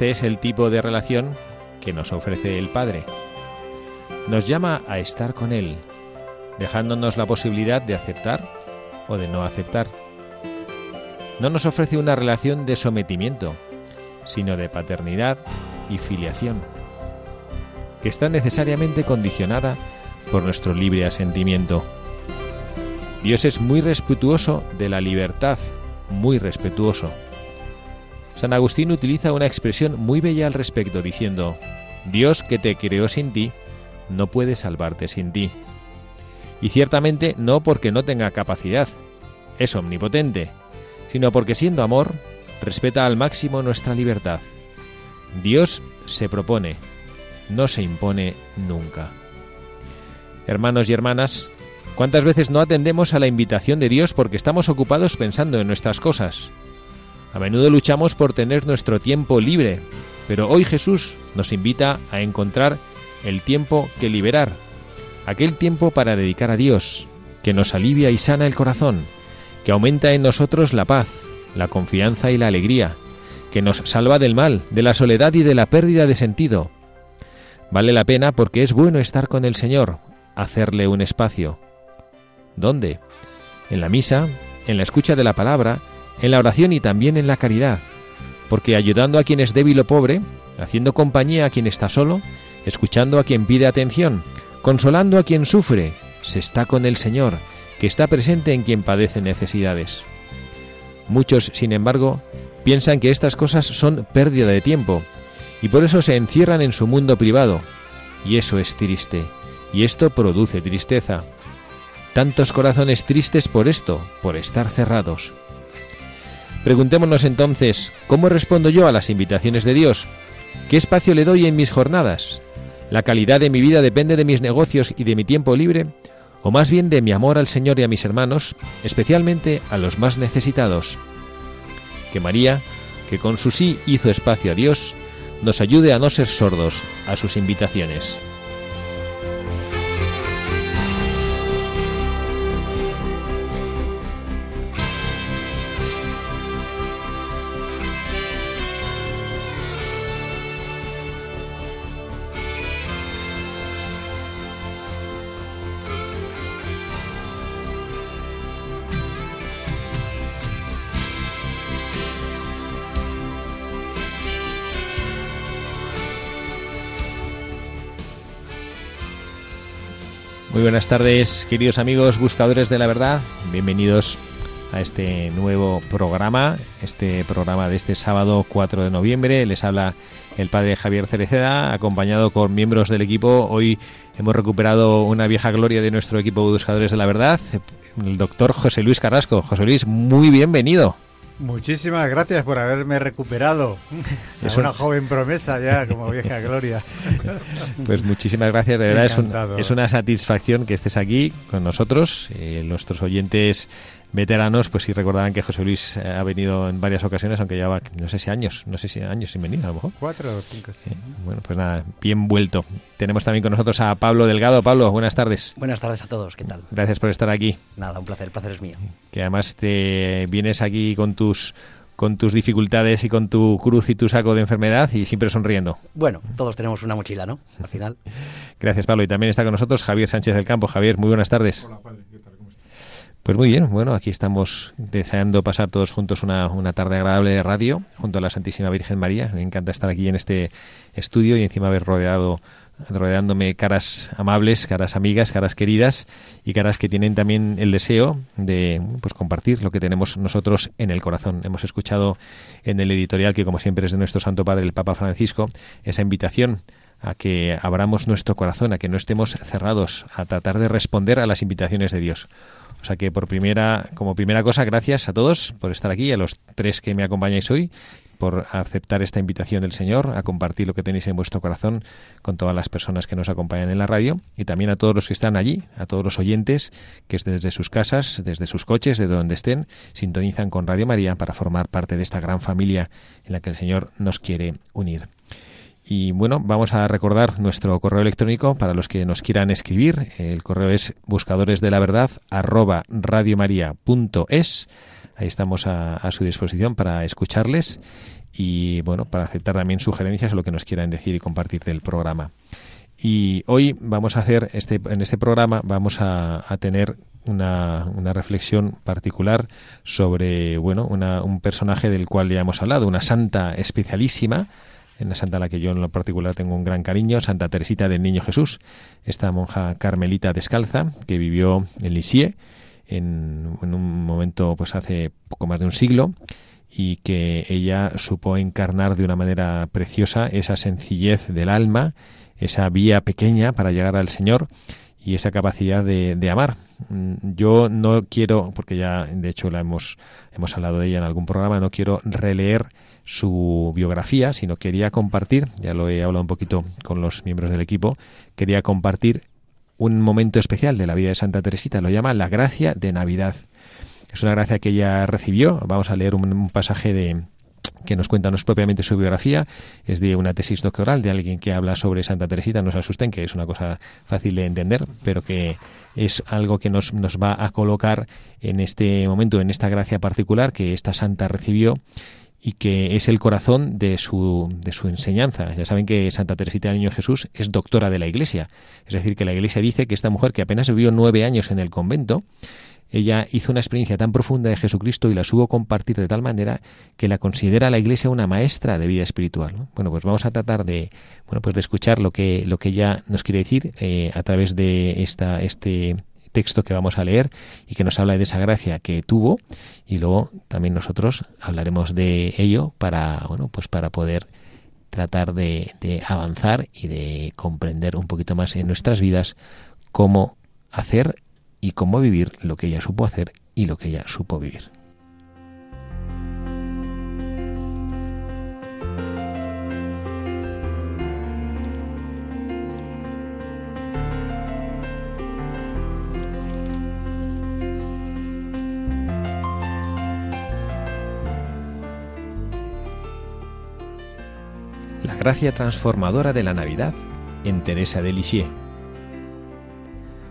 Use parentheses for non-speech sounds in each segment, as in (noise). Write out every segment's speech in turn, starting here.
Este es el tipo de relación que nos ofrece el Padre. Nos llama a estar con Él, dejándonos la posibilidad de aceptar o de no aceptar. No nos ofrece una relación de sometimiento, sino de paternidad y filiación, que está necesariamente condicionada por nuestro libre asentimiento. Dios es muy respetuoso de la libertad, muy respetuoso. San Agustín utiliza una expresión muy bella al respecto, diciendo, Dios que te creó sin ti, no puede salvarte sin ti. Y ciertamente no porque no tenga capacidad, es omnipotente, sino porque siendo amor, respeta al máximo nuestra libertad. Dios se propone, no se impone nunca. Hermanos y hermanas, ¿cuántas veces no atendemos a la invitación de Dios porque estamos ocupados pensando en nuestras cosas? A menudo luchamos por tener nuestro tiempo libre, pero hoy Jesús nos invita a encontrar el tiempo que liberar, aquel tiempo para dedicar a Dios, que nos alivia y sana el corazón, que aumenta en nosotros la paz, la confianza y la alegría, que nos salva del mal, de la soledad y de la pérdida de sentido. Vale la pena porque es bueno estar con el Señor, hacerle un espacio. ¿Dónde? En la misa, en la escucha de la palabra, en la oración y también en la caridad, porque ayudando a quien es débil o pobre, haciendo compañía a quien está solo, escuchando a quien pide atención, consolando a quien sufre, se está con el Señor, que está presente en quien padece necesidades. Muchos, sin embargo, piensan que estas cosas son pérdida de tiempo, y por eso se encierran en su mundo privado, y eso es triste, y esto produce tristeza. Tantos corazones tristes por esto, por estar cerrados. Preguntémonos entonces, ¿cómo respondo yo a las invitaciones de Dios? ¿Qué espacio le doy en mis jornadas? ¿La calidad de mi vida depende de mis negocios y de mi tiempo libre? ¿O más bien de mi amor al Señor y a mis hermanos, especialmente a los más necesitados? Que María, que con su sí hizo espacio a Dios, nos ayude a no ser sordos a sus invitaciones. Muy buenas tardes, queridos amigos buscadores de la verdad. Bienvenidos a este nuevo programa, este programa de este sábado 4 de noviembre. Les habla el padre Javier Cereceda, acompañado con miembros del equipo. Hoy hemos recuperado una vieja gloria de nuestro equipo buscadores de la verdad, el doctor José Luis Carrasco. José Luis, muy bienvenido. Muchísimas gracias por haberme recuperado. (laughs) Es una joven promesa ya, como vieja gloria. (laughs) Pues muchísimas gracias, de verdad es, es, una satisfacción que estés aquí con nosotros. Eh, nuestros oyentes veteranos, pues sí recordarán que José Luis eh, ha venido en varias ocasiones, aunque lleva, no sé si años, no sé si años sin venir, a lo mejor. Cuatro o cinco, sí. Bueno, pues nada, bien vuelto. Tenemos también con nosotros a Pablo Delgado. Pablo, buenas tardes. Buenas tardes a todos, ¿qué tal? Gracias por estar aquí. Nada, un placer, el placer es mío. Que además te vienes aquí con tus con tus dificultades y con tu cruz y tu saco de enfermedad y siempre sonriendo. Bueno, todos tenemos una mochila, ¿no? Al final. (laughs) Gracias, Pablo. Y también está con nosotros Javier Sánchez del Campo. Javier, muy buenas tardes. Hola, padre. ¿Qué tal? Pues muy bien, bueno, aquí estamos deseando pasar todos juntos una, una, tarde agradable de radio junto a la Santísima Virgen María. Me encanta estar aquí en este estudio y encima haber rodeado rodeándome caras amables, caras amigas, caras queridas y caras que tienen también el deseo de pues, compartir lo que tenemos nosotros en el corazón. Hemos escuchado en el editorial, que como siempre es de nuestro Santo Padre, el Papa Francisco, esa invitación a que abramos nuestro corazón, a que no estemos cerrados, a tratar de responder a las invitaciones de Dios. O sea que por primera, como primera cosa, gracias a todos por estar aquí, a los tres que me acompañáis hoy, por aceptar esta invitación del Señor, a compartir lo que tenéis en vuestro corazón con todas las personas que nos acompañan en la radio y también a todos los que están allí, a todos los oyentes que desde sus casas, desde sus coches, de donde estén, sintonizan con Radio María para formar parte de esta gran familia en la que el Señor nos quiere unir. Y bueno, vamos a recordar nuestro correo electrónico para los que nos quieran escribir. El correo es buscadores la arroba. Ahí estamos a, a, su disposición para escucharles y bueno, para aceptar también sugerencias o lo que nos quieran decir y compartir del programa. Y hoy vamos a hacer este, en este programa vamos a, a tener una, una, reflexión particular sobre bueno, una, un personaje del cual ya hemos hablado, una santa especialísima una santa a la que yo en lo particular tengo un gran cariño, Santa Teresita del Niño Jesús, esta monja carmelita descalza que vivió en Lisieux en, un momento pues hace poco más de un siglo y que ella supo encarnar de una manera preciosa esa sencillez del alma, esa vía pequeña para llegar al Señor y esa capacidad de, de, amar. Yo no quiero, porque ya de hecho la hemos, hemos hablado de ella en algún programa, no quiero releer su biografía, sino quería compartir, ya lo he hablado un poquito con los miembros del equipo, quería compartir un momento especial de la vida de Santa Teresita, lo llama la gracia de Navidad. Es una gracia que ella recibió, vamos a leer un, pasaje de, que nos cuenta no es propiamente su biografía, es de una tesis doctoral de alguien que habla sobre Santa Teresita, no se asusten, que es una cosa fácil de entender, pero que es algo que nos, nos va a colocar en este momento, en esta gracia particular que esta santa recibió y que es el corazón de su, de su enseñanza. Ya saben que Santa Teresita del Niño Jesús es doctora de la Iglesia. Es decir, que la Iglesia dice que esta mujer que apenas vivió nueve años en el convento, ella hizo una experiencia tan profunda de Jesucristo y la supo compartir de tal manera que la considera la Iglesia una maestra de vida espiritual. ¿no? Bueno, pues vamos a tratar de, bueno, pues de escuchar lo que, lo que ella nos quiere decir eh, a través de esta, este texto que vamos a leer y que nos habla de esa gracia que tuvo y luego también nosotros hablaremos de ello para bueno pues para poder tratar de, de avanzar y de comprender un poquito más en nuestras vidas cómo hacer y cómo vivir lo que ella supo hacer y lo que ella supo vivir. Gracia transformadora de la Navidad en Teresa de Lisieux.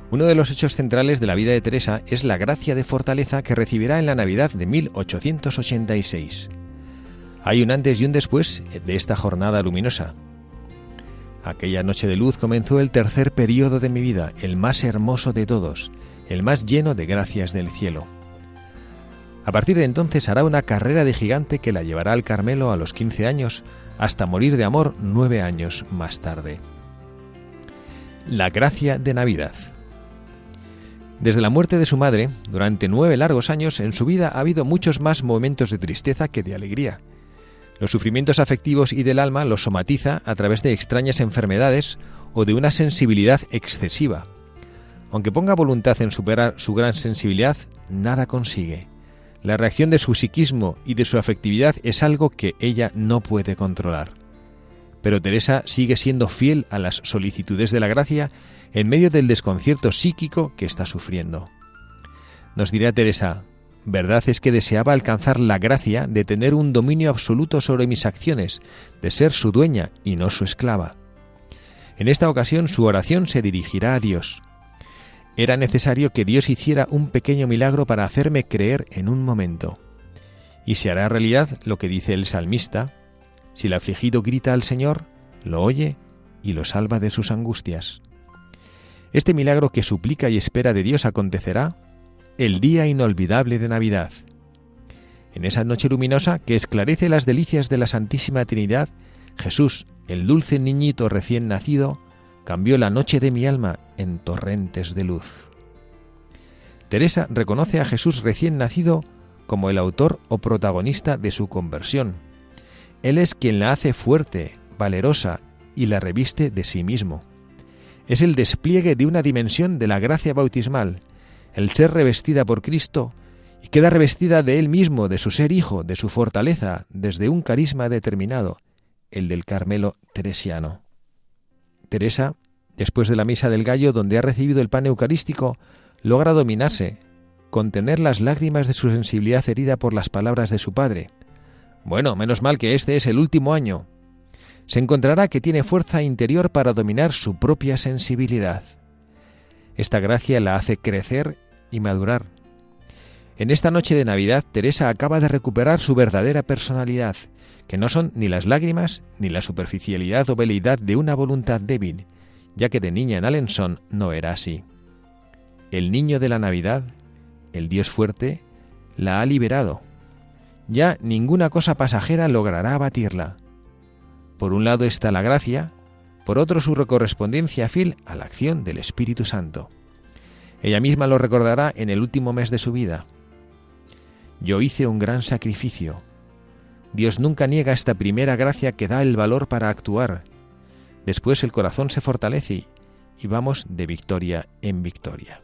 Uno de los hechos centrales de la vida de Teresa es la gracia de fortaleza que recibirá en la Navidad de 1886. Hay un antes y un después de esta jornada luminosa. Aquella noche de luz comenzó el tercer periodo de mi vida, el más hermoso de todos, el más lleno de gracias del cielo. A partir de entonces hará una carrera de gigante que la llevará al Carmelo a los 15 años, hasta morir de amor nueve años más tarde. La gracia de Navidad. Desde la muerte de su madre, durante nueve largos años, en su vida ha habido muchos más momentos de tristeza que de alegría. Los sufrimientos afectivos y del alma los somatiza a través de extrañas enfermedades o de una sensibilidad excesiva. Aunque ponga voluntad en superar su gran sensibilidad, nada consigue. La reacción de su psiquismo y de su afectividad es algo que ella no puede controlar. Pero Teresa sigue siendo fiel a las solicitudes de la gracia en medio del desconcierto psíquico que está sufriendo. Nos dirá Teresa, verdad es que deseaba alcanzar la gracia de tener un dominio absoluto sobre mis acciones, de ser su dueña y no su esclava. En esta ocasión su oración se dirigirá a Dios. Era necesario que Dios hiciera un pequeño milagro para hacerme creer en un momento. Y se hará realidad lo que dice el salmista, si el afligido grita al Señor, lo oye y lo salva de sus angustias. Este milagro que suplica y espera de Dios acontecerá el día inolvidable de Navidad. En esa noche luminosa que esclarece las delicias de la Santísima Trinidad, Jesús, el dulce niñito recién nacido, cambió la noche de mi alma en torrentes de luz. Teresa reconoce a Jesús recién nacido como el autor o protagonista de su conversión. Él es quien la hace fuerte, valerosa y la reviste de sí mismo. Es el despliegue de una dimensión de la gracia bautismal, el ser revestida por Cristo y queda revestida de él mismo, de su ser hijo, de su fortaleza, desde un carisma determinado, el del Carmelo teresiano. Teresa, después de la misa del gallo donde ha recibido el pan eucarístico, logra dominarse, contener las lágrimas de su sensibilidad herida por las palabras de su padre. Bueno, menos mal que este es el último año. Se encontrará que tiene fuerza interior para dominar su propia sensibilidad. Esta gracia la hace crecer y madurar. En esta noche de Navidad, Teresa acaba de recuperar su verdadera personalidad, que no son ni las lágrimas ni la superficialidad o veleidad de una voluntad débil, ya que de niña en Alençon no era así. El niño de la Navidad, el Dios fuerte, la ha liberado. Ya ninguna cosa pasajera logrará abatirla. Por un lado está la gracia, por otro su correspondencia fiel a la acción del Espíritu Santo. Ella misma lo recordará en el último mes de su vida. Yo hice un gran sacrificio. Dios nunca niega esta primera gracia que da el valor para actuar. Después el corazón se fortalece y vamos de victoria en victoria.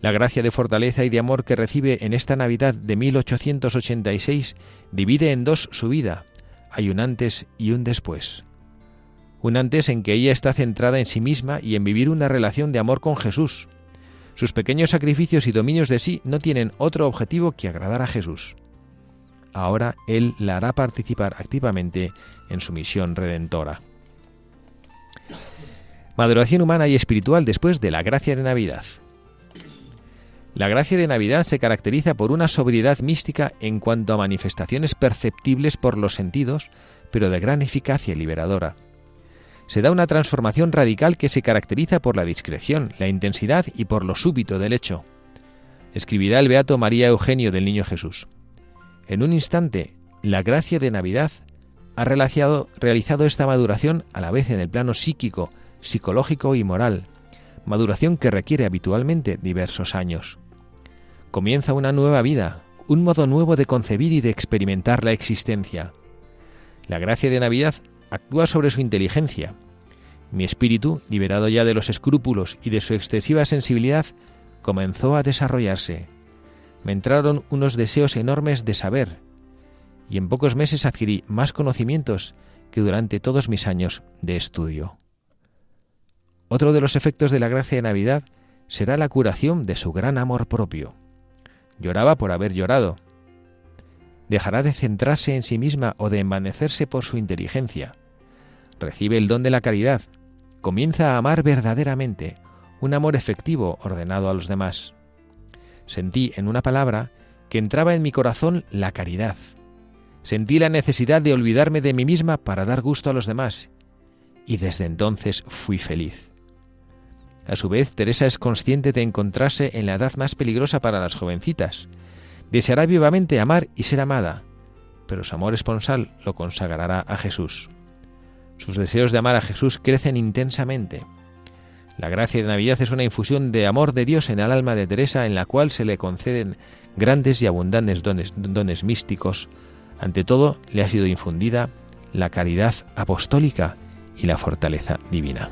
La gracia de fortaleza y de amor que recibe en esta Navidad de 1886 divide en dos su vida. Hay un antes y un después. Un antes en que ella está centrada en sí misma y en vivir una relación de amor con Jesús. Sus pequeños sacrificios y dominios de sí no tienen otro objetivo que agradar a Jesús. Ahora Él la hará participar activamente en su misión redentora. Maduración humana y espiritual después de la gracia de Navidad. La gracia de Navidad se caracteriza por una sobriedad mística en cuanto a manifestaciones perceptibles por los sentidos, pero de gran eficacia liberadora se da una transformación radical que se caracteriza por la discreción, la intensidad y por lo súbito del hecho. Escribirá el beato María Eugenio del Niño Jesús. En un instante, la gracia de Navidad ha realizado, realizado esta maduración a la vez en el plano psíquico, psicológico y moral, maduración que requiere habitualmente diversos años. Comienza una nueva vida, un modo nuevo de concebir y de experimentar la existencia. La gracia de Navidad actúa sobre su inteligencia. Mi espíritu, liberado ya de los escrúpulos y de su excesiva sensibilidad, comenzó a desarrollarse. Me entraron unos deseos enormes de saber, y en pocos meses adquirí más conocimientos que durante todos mis años de estudio. Otro de los efectos de la gracia de Navidad será la curación de su gran amor propio. Lloraba por haber llorado. Dejará de centrarse en sí misma o de envanecerse por su inteligencia recibe el don de la caridad, comienza a amar verdaderamente, un amor efectivo ordenado a los demás. Sentí, en una palabra, que entraba en mi corazón la caridad. Sentí la necesidad de olvidarme de mí misma para dar gusto a los demás, y desde entonces fui feliz. A su vez, Teresa es consciente de encontrarse en la edad más peligrosa para las jovencitas. Deseará vivamente amar y ser amada, pero su amor esponsal lo consagrará a Jesús. Sus deseos de amar a Jesús crecen intensamente. La gracia de Navidad es una infusión de amor de Dios en el alma de Teresa en la cual se le conceden grandes y abundantes dones, dones místicos. Ante todo, le ha sido infundida la caridad apostólica y la fortaleza divina.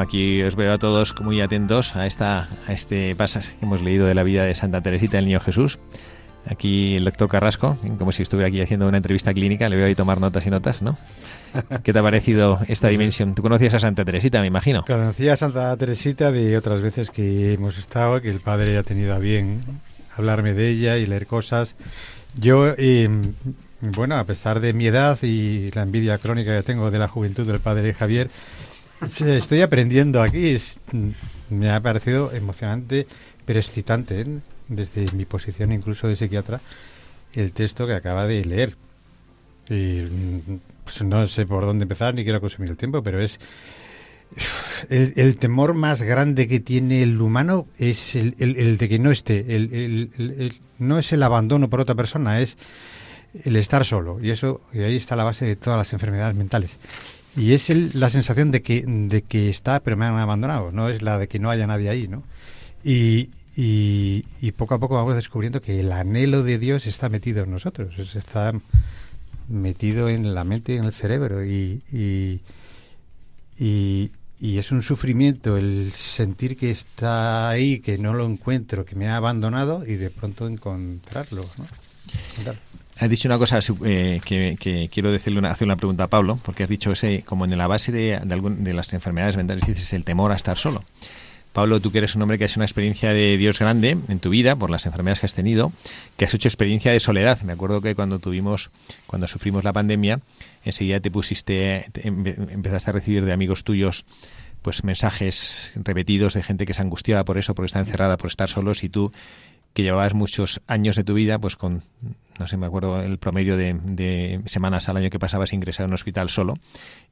Bueno, aquí os veo a todos muy atentos a, esta, a este pasaje que hemos leído de la vida de Santa Teresita del Niño Jesús. Aquí el doctor Carrasco, como si estuviera aquí haciendo una entrevista clínica, le veo ahí tomar notas y notas, ¿no? (laughs) ¿Qué te ha parecido esta dimensión? Tú conocías a Santa Teresita, me imagino. Conocía a Santa Teresita de otras veces que hemos estado, que el padre ha tenido a bien hablarme de ella y leer cosas. Yo, eh, bueno, a pesar de mi edad y la envidia crónica que tengo de la juventud del padre Javier, Estoy aprendiendo aquí. me ha parecido emocionante, pero excitante, ¿eh? desde mi posición incluso de psiquiatra, el texto que acaba de leer. Y pues, no sé por dónde empezar ni quiero consumir el tiempo, pero es (sighs) el, temor más grande que tiene el humano es el, el de que no esté. El, no es el abandono por otra persona, es el estar solo. Y eso y ahí está la base de todas las enfermedades mentales. Y es la sensación de que, de que está, pero me han abandonado, no es la de que no haya nadie ahí, ¿no? Y, y, poco a poco vamos descubriendo que el anhelo de Dios está metido en nosotros, está metido en la mente y en el cerebro. Y, y, y, es un sufrimiento el sentir que está ahí, que no lo encuentro, que me ha abandonado y de pronto encontrarlo. ¿no? Has dicho una cosa eh, que, quiero decirle una, hacer una pregunta a Pablo, porque has dicho ese, como en la base de, de, las enfermedades mentales, dices el temor a estar solo. Pablo, tú que eres un hombre que has hecho una experiencia de Dios grande en tu vida por las enfermedades que has tenido, que has hecho experiencia de soledad. Me acuerdo que cuando tuvimos, cuando sufrimos la pandemia, enseguida te pusiste, empezaste a recibir de amigos tuyos pues mensajes repetidos de gente que se angustiaba por eso, porque está encerrada, por estar solos, y tú que llevabas muchos años de tu vida, pues con, no sé, me acuerdo el promedio de, semanas al año que pasabas ingresado en un hospital solo,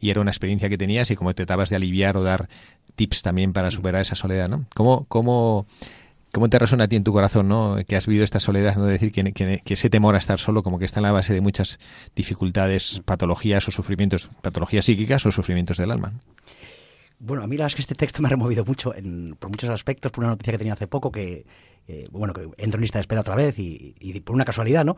y era una experiencia que tenías y como tratabas de aliviar o dar tips también para superar esa soledad, ¿no? ¿Cómo, cómo, cómo te resuena a ti en tu corazón, ¿no? Que has vivido esta soledad, ¿no? decir que, que, que, ese temor a estar solo como que está en la base de muchas dificultades, patologías o sufrimientos, patologías psíquicas o sufrimientos del alma. Bueno, a mí la verdad es que este texto me ha removido mucho por muchos aspectos, por una noticia que tenía hace poco, que, eh, bueno, que entro en lista de espera otra vez y, por una casualidad, ¿no?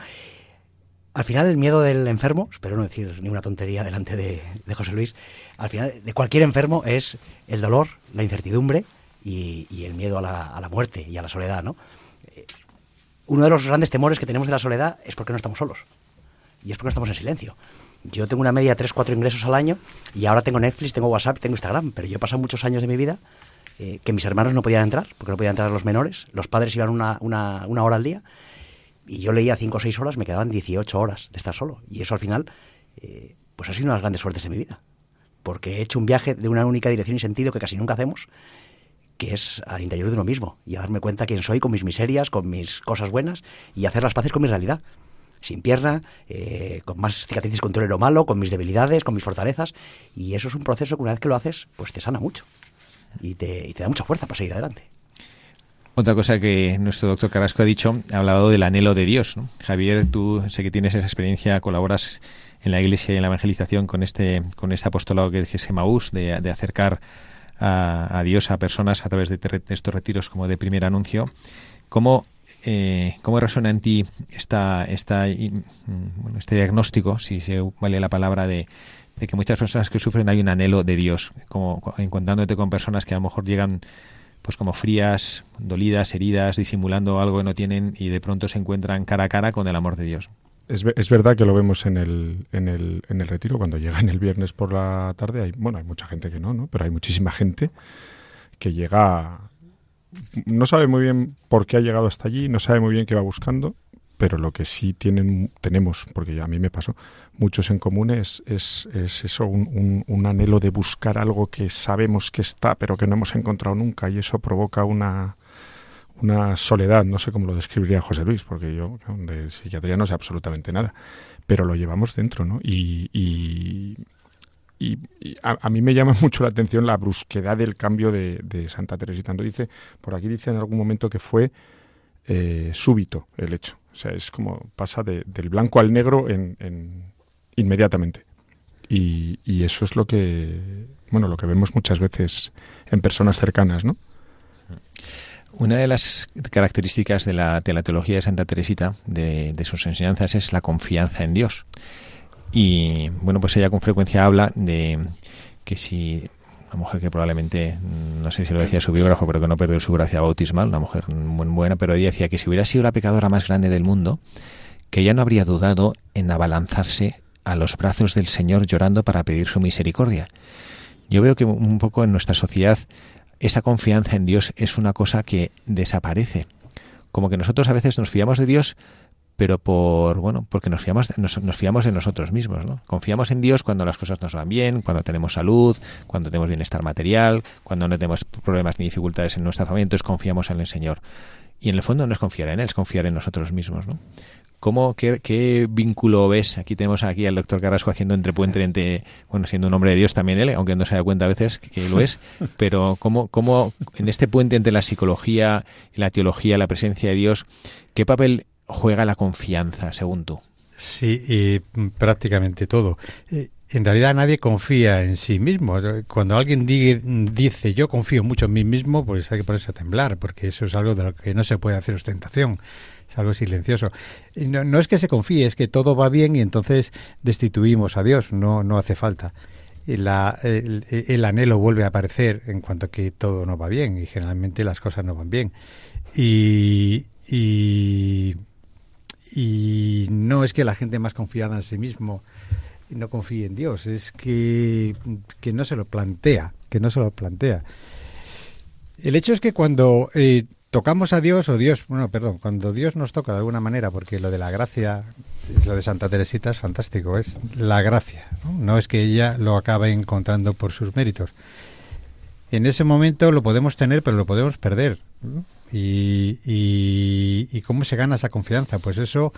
Al final el miedo del enfermo, espero no decir ninguna tontería delante de, José Luis, al final de cualquier enfermo es el dolor, la incertidumbre y, el miedo a la, muerte y a la soledad, ¿no? Eh, uno de los grandes temores que tenemos de la soledad es porque no estamos solos y es porque no estamos en silencio. Yo tengo una media de 3, 4 ingresos al año y ahora tengo Netflix, tengo WhatsApp, tengo Instagram, pero yo he pasado muchos años de mi vida eh, que mis hermanos no podían entrar, porque no podían entrar los menores, los padres iban una, una, una hora al día y yo leía 5 o 6 horas, me quedaban 18 horas de estar solo. Y eso al final, eh, pues ha sido una de las grandes suertes de mi vida, porque he hecho un viaje de una única dirección y sentido que casi nunca hacemos, que es al interior de uno mismo y a darme cuenta quién soy con mis miserias, con mis cosas buenas y hacer las paces con mi realidad sin pierna, eh, con más cicatrices con lo malo, con mis debilidades, con mis fortalezas. Y eso es un proceso que una vez que lo haces, pues te sana mucho y te, da mucha fuerza para seguir adelante. Otra cosa que nuestro doctor Carrasco ha dicho, ha hablado del anhelo de Dios. Javier, tú sé que tienes esa experiencia, colaboras en la iglesia y en la evangelización con este, con este apostolado que es Emaús, de, de acercar a, Dios a personas a través de, estos retiros como de primer anuncio. ¿Cómo eh, ¿Cómo resuena en ti esta, mm, este diagnóstico, si se vale la palabra, de, que muchas personas que sufren hay un anhelo de Dios, como encontrándote con personas que a lo mejor llegan pues como frías, dolidas, heridas, disimulando algo que no tienen y de pronto se encuentran cara a cara con el amor de Dios? Es, es verdad que lo vemos en el, en, el, en el retiro, cuando llegan el viernes por la tarde, hay, bueno, hay mucha gente que no, ¿no? pero hay muchísima gente que llega no sabe muy bien por qué ha llegado hasta allí, no sabe muy bien qué va buscando, pero lo que sí tienen, tenemos, porque a mí me pasó, muchos en común es, es, eso, un, un, anhelo de buscar algo que sabemos que está, pero que no hemos encontrado nunca, y eso provoca una, una soledad, no sé cómo lo describiría José Luis, porque yo de psiquiatría no sé absolutamente nada, pero lo llevamos dentro, ¿no? y, y, a, mí me llama (laughs) mucho la atención la brusquedad del cambio de, Santa Teresita. dice, por aquí dice en algún momento que fue eh, súbito el hecho. O sea, es como pasa del blanco al negro en, inmediatamente. Y, eso es lo que, bueno, lo que vemos muchas veces en personas cercanas, ¿no? Una de las características de la, teología de Santa Teresita, de, de sus enseñanzas, es la confianza en Dios. Y bueno, pues ella con frecuencia habla de que si una mujer que probablemente, no sé si lo decía su biógrafo, pero que no perdió su gracia bautismal, una mujer muy buena, pero ella decía que si hubiera sido la pecadora más grande del mundo, que ella no habría dudado en abalanzarse a los brazos del Señor llorando para pedir su misericordia. Yo veo que un poco en nuestra sociedad esa confianza en Dios es una cosa que desaparece. Como que nosotros a veces nos fiamos de Dios pero por bueno porque nos fiamos nos, nos, fiamos en nosotros mismos no confiamos en Dios cuando las cosas nos van bien cuando tenemos salud cuando tenemos bienestar material cuando no tenemos problemas ni dificultades en nuestra familia entonces confiamos en el Señor. Y en el fondo no es confiar en él es confiar en nosotros mismos no ¿Cómo, qué, vínculo ves? Aquí tenemos aquí al doctor Carrasco haciendo entrepuente entre, bueno, siendo un hombre de Dios también él, aunque no se da cuenta a veces que, lo es, (laughs) pero ¿cómo, ¿cómo, en este puente entre la psicología la teología, la presencia de Dios, qué papel juega la confianza, según tú? Sí, prácticamente todo. Eh, en realidad nadie confía en sí mismo. Cuando alguien dice yo confío mucho en mí mismo, pues hay que ponerse a temblar, porque eso es algo de lo que no se puede hacer ostentación es algo silencioso. No, no, es que se confíe, es que todo va bien y entonces destituimos a Dios, no, no hace falta. La, el, el, anhelo vuelve a aparecer en cuanto que todo no va bien y generalmente las cosas no van bien. Y, y no es que la gente más confiada en sí mismo no confíe en Dios, es que, que no se lo plantea, que no se lo plantea. El hecho es que cuando eh, tocamos a Dios o Dios, bueno, perdón, cuando Dios nos toca de alguna manera, porque lo de la gracia, es lo de Santa Teresita es fantástico, es la gracia, ¿no? no es que ella lo acabe encontrando por sus méritos. En ese momento lo podemos tener, pero lo podemos perder. Y, y, y, cómo se gana esa confianza? Pues eso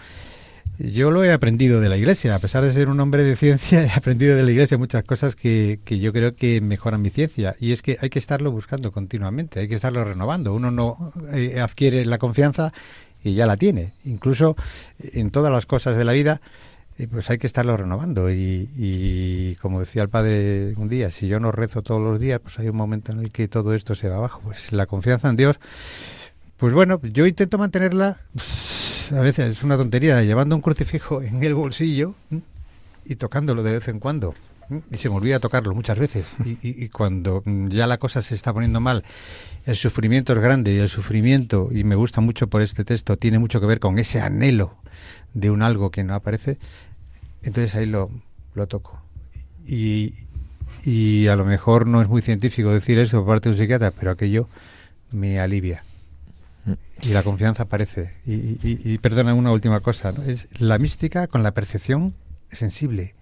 yo lo he aprendido de la iglesia, a pesar de ser un hombre de ciencia, (laughs) he aprendido de la iglesia muchas cosas que, que, yo creo que mejoran mi ciencia. Y es que hay que estarlo buscando continuamente, hay que estarlo renovando. Uno no eh, adquiere la confianza y ya la tiene. Incluso en todas las cosas de la vida, eh, pues hay que estarlo renovando. Y, y, como decía el padre un día, si yo no rezo todos los días, pues hay un momento en el que todo esto se va abajo. Pues la confianza en Dios, pues bueno, yo intento mantenerla a veces es una tontería, llevando un crucifijo en el bolsillo y tocándolo de vez en cuando. Y se me olvida tocarlo muchas veces. Y, cuando ya la cosa se está poniendo mal, el sufrimiento es grande y el sufrimiento, y me gusta mucho por este texto, tiene mucho que ver con ese anhelo de un algo que no aparece, entonces ahí lo, lo toco. Y, y a lo mejor no es muy científico decir eso por parte de un psiquiatra, pero aquello me alivia. Y la confianza aparece. Y, perdona una última cosa, es la mística con la percepción sensible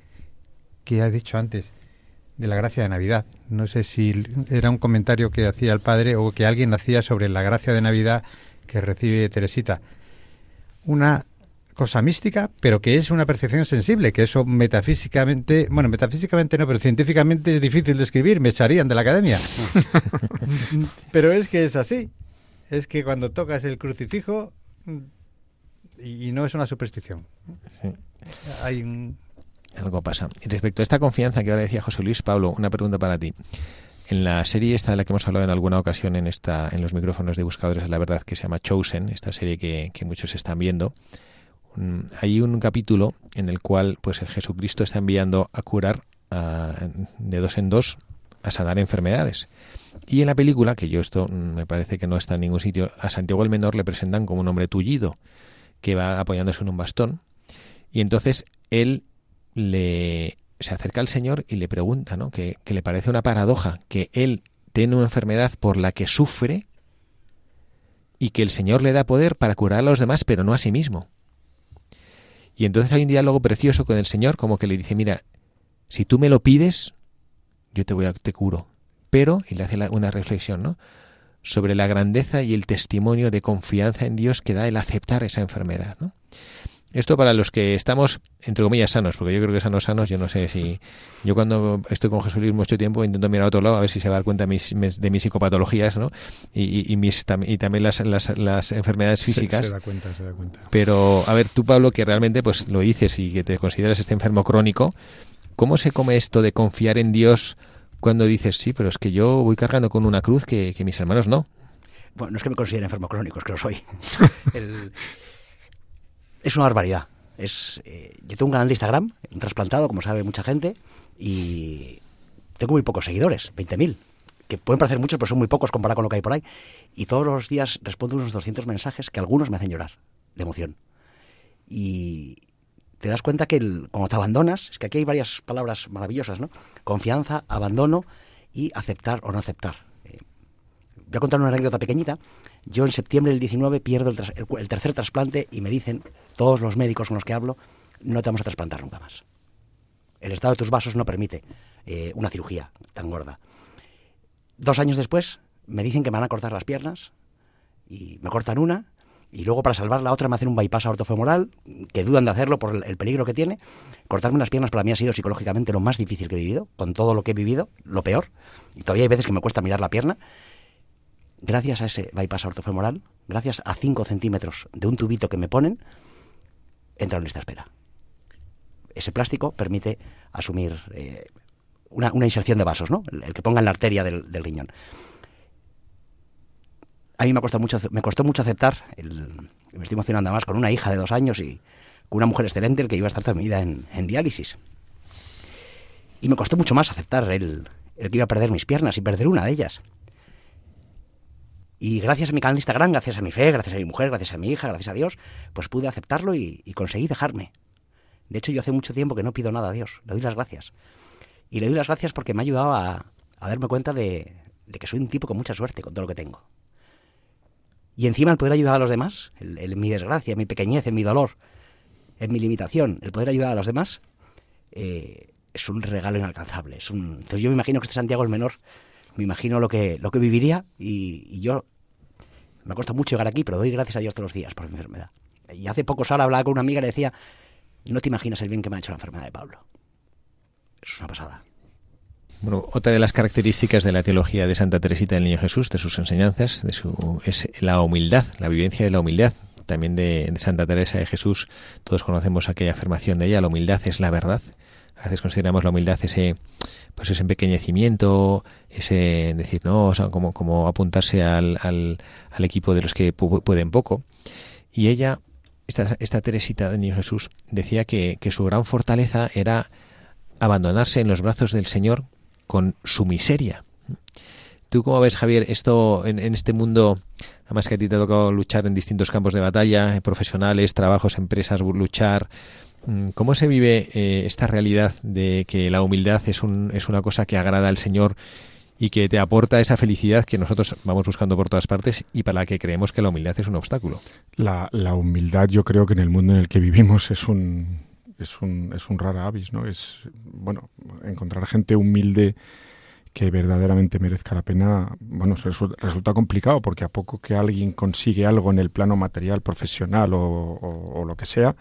que ha dicho antes de la gracia de Navidad. No sé si era un comentario que hacía el padre o que alguien hacía sobre la gracia de Navidad que recibe Teresita. Una cosa mística, pero que es una percepción sensible, que eso metafísicamente, bueno, metafísicamente no, pero científicamente es difícil de escribir, me echarían de la academia. (laughs) pero es que es así es que cuando tocas el crucifijo, y, no es una superstición, hay un... Algo pasa. Y respecto a esta confianza que ahora decía José Luis Pablo, una pregunta para ti. En la serie esta de la que hemos hablado en alguna ocasión en esta en los micrófonos de Buscadores de la Verdad que se llama Chosen, esta serie que, muchos están viendo, hay un capítulo en el cual pues Jesucristo está enviando a curar de dos en dos a sanar enfermedades. Y en la película, que yo esto me parece que no está en ningún sitio, a Santiago el Menor le presentan como un hombre tullido, que va apoyándose en un bastón. Y entonces él le se acerca al Señor y le pregunta, ¿no? Que, que le parece una paradoja, que él tiene una enfermedad por la que sufre y que el Señor le da poder para curar a los demás, pero no a sí mismo. Y entonces hay un diálogo precioso con el Señor, como que le dice, mira, si tú me lo pides, yo te voy a te curo pero, y le hace una reflexión, ¿no? sobre la grandeza y el testimonio de confianza en Dios que da el aceptar esa enfermedad. ¿no? Esto para los que estamos, entre comillas, sanos, porque yo creo que sanos, sanos, yo no sé si... Yo cuando estoy con Jesús Luis mucho tiempo intento mirar a otro lado a ver si se va a dar cuenta de mis, de mis psicopatologías, ¿no? Y, y, mis, y también las, las, las enfermedades físicas. Se, da cuenta, se da cuenta. Pero, a ver, tú, Pablo, que realmente pues lo dices y que te consideras este enfermo crónico, ¿cómo se come esto de confiar en Dios cuando dices, sí, pero es que yo voy cargando con una cruz que, mis hermanos no. Bueno, no es que me considere enfermo crónico, es que lo soy. (laughs) Es una barbaridad. Es, eh, yo tengo un canal de Instagram, un trasplantado, como sabe mucha gente, y tengo muy pocos seguidores, 20.000, que pueden parecer muchos, pero son muy pocos comparado con lo que hay por ahí. Y todos los días respondo unos 200 mensajes que algunos me hacen llorar de emoción. Y, te das cuenta que cuando te abandonas, es que aquí hay varias palabras maravillosas, ¿no? Confianza, abandono y aceptar o no aceptar. Eh, voy a contar una anécdota pequeñita. Yo en septiembre del 19 pierdo el, tercer trasplante y me dicen, todos los médicos con los que hablo, no te vamos a trasplantar nunca más. El estado de tus vasos no permite eh, una cirugía tan gorda. Dos años después me dicen que me van a cortar las piernas y me cortan una y luego para salvar la otra me hacen un bypass ortofemoral, que dudan de hacerlo por el peligro que tiene. Cortarme las piernas para mí ha sido psicológicamente lo más difícil que he vivido, con todo lo que he vivido, lo peor. Y todavía hay veces que me cuesta mirar la pierna. Gracias a ese bypass ortofemoral, gracias a 5 centímetros de un tubito que me ponen, entra en esta espera. Ese plástico permite asumir eh, una, inserción de vasos, ¿no? El, que ponga en la arteria del riñón a mí me costó mucho, me costó mucho aceptar, me estoy emocionando más, con una hija de dos años y con una mujer excelente, el que iba a estar toda mi vida en, diálisis. Y me costó mucho más aceptar el, el que iba a perder mis piernas y perder una de ellas. Y gracias a mi canal de Instagram, gracias a mi fe, gracias a mi mujer, gracias a mi hija, gracias a Dios, pues pude aceptarlo y, conseguí dejarme. De hecho, yo hace mucho tiempo que no pido nada a Dios, le doy las gracias. Y le doy las gracias porque me ha ayudado a, darme cuenta de, que soy un tipo con mucha suerte con todo lo que tengo. Y encima el poder ayudar a los demás, en mi desgracia, mi pequeñez, en mi dolor, en mi limitación, el poder ayudar a los demás, eh, es un regalo inalcanzable. Entonces yo me imagino que este Santiago el menor, me imagino lo que, lo que viviría y, yo me cuesta mucho llegar aquí, pero doy gracias a Dios todos los días por mi enfermedad. Y hace poco Sara hablaba con una amiga y le decía, no te imaginas el bien que me ha hecho la enfermedad de Pablo. Es una pasada. Otra de las características de la teología de Santa Teresita del Niño Jesús, de sus enseñanzas, de su, es la humildad, la vivencia de la humildad. También de, Santa Teresa de Jesús, todos conocemos aquella afirmación de ella, la humildad es la verdad. A veces consideramos la humildad ese, pues ese empequeñecimiento, ese decir, no, o sea, como, como apuntarse al, al, equipo de los que pueden poco. Y ella, esta, esta Teresita del Niño Jesús, decía que, que su gran fortaleza era abandonarse en los brazos del Señor con su miseria. ¿Tú cómo ves, Javier, esto en, este mundo, además que a ti te ha tocado luchar en distintos campos de batalla, eh, profesionales, trabajos, empresas, luchar? Mm, ¿Cómo se vive eh, esta realidad de que la humildad es, un, es una cosa que agrada al Señor y que te aporta esa felicidad que nosotros vamos buscando por todas partes y para la que creemos que la humildad es un obstáculo? La humildad yo creo que en el mundo en el que vivimos es un, es un, es un rara avis, ¿no? Es, bueno, encontrar gente humilde que verdaderamente merezca la pena, bueno, resulta complicado porque a poco que alguien consigue algo en el plano material, profesional o, lo que sea,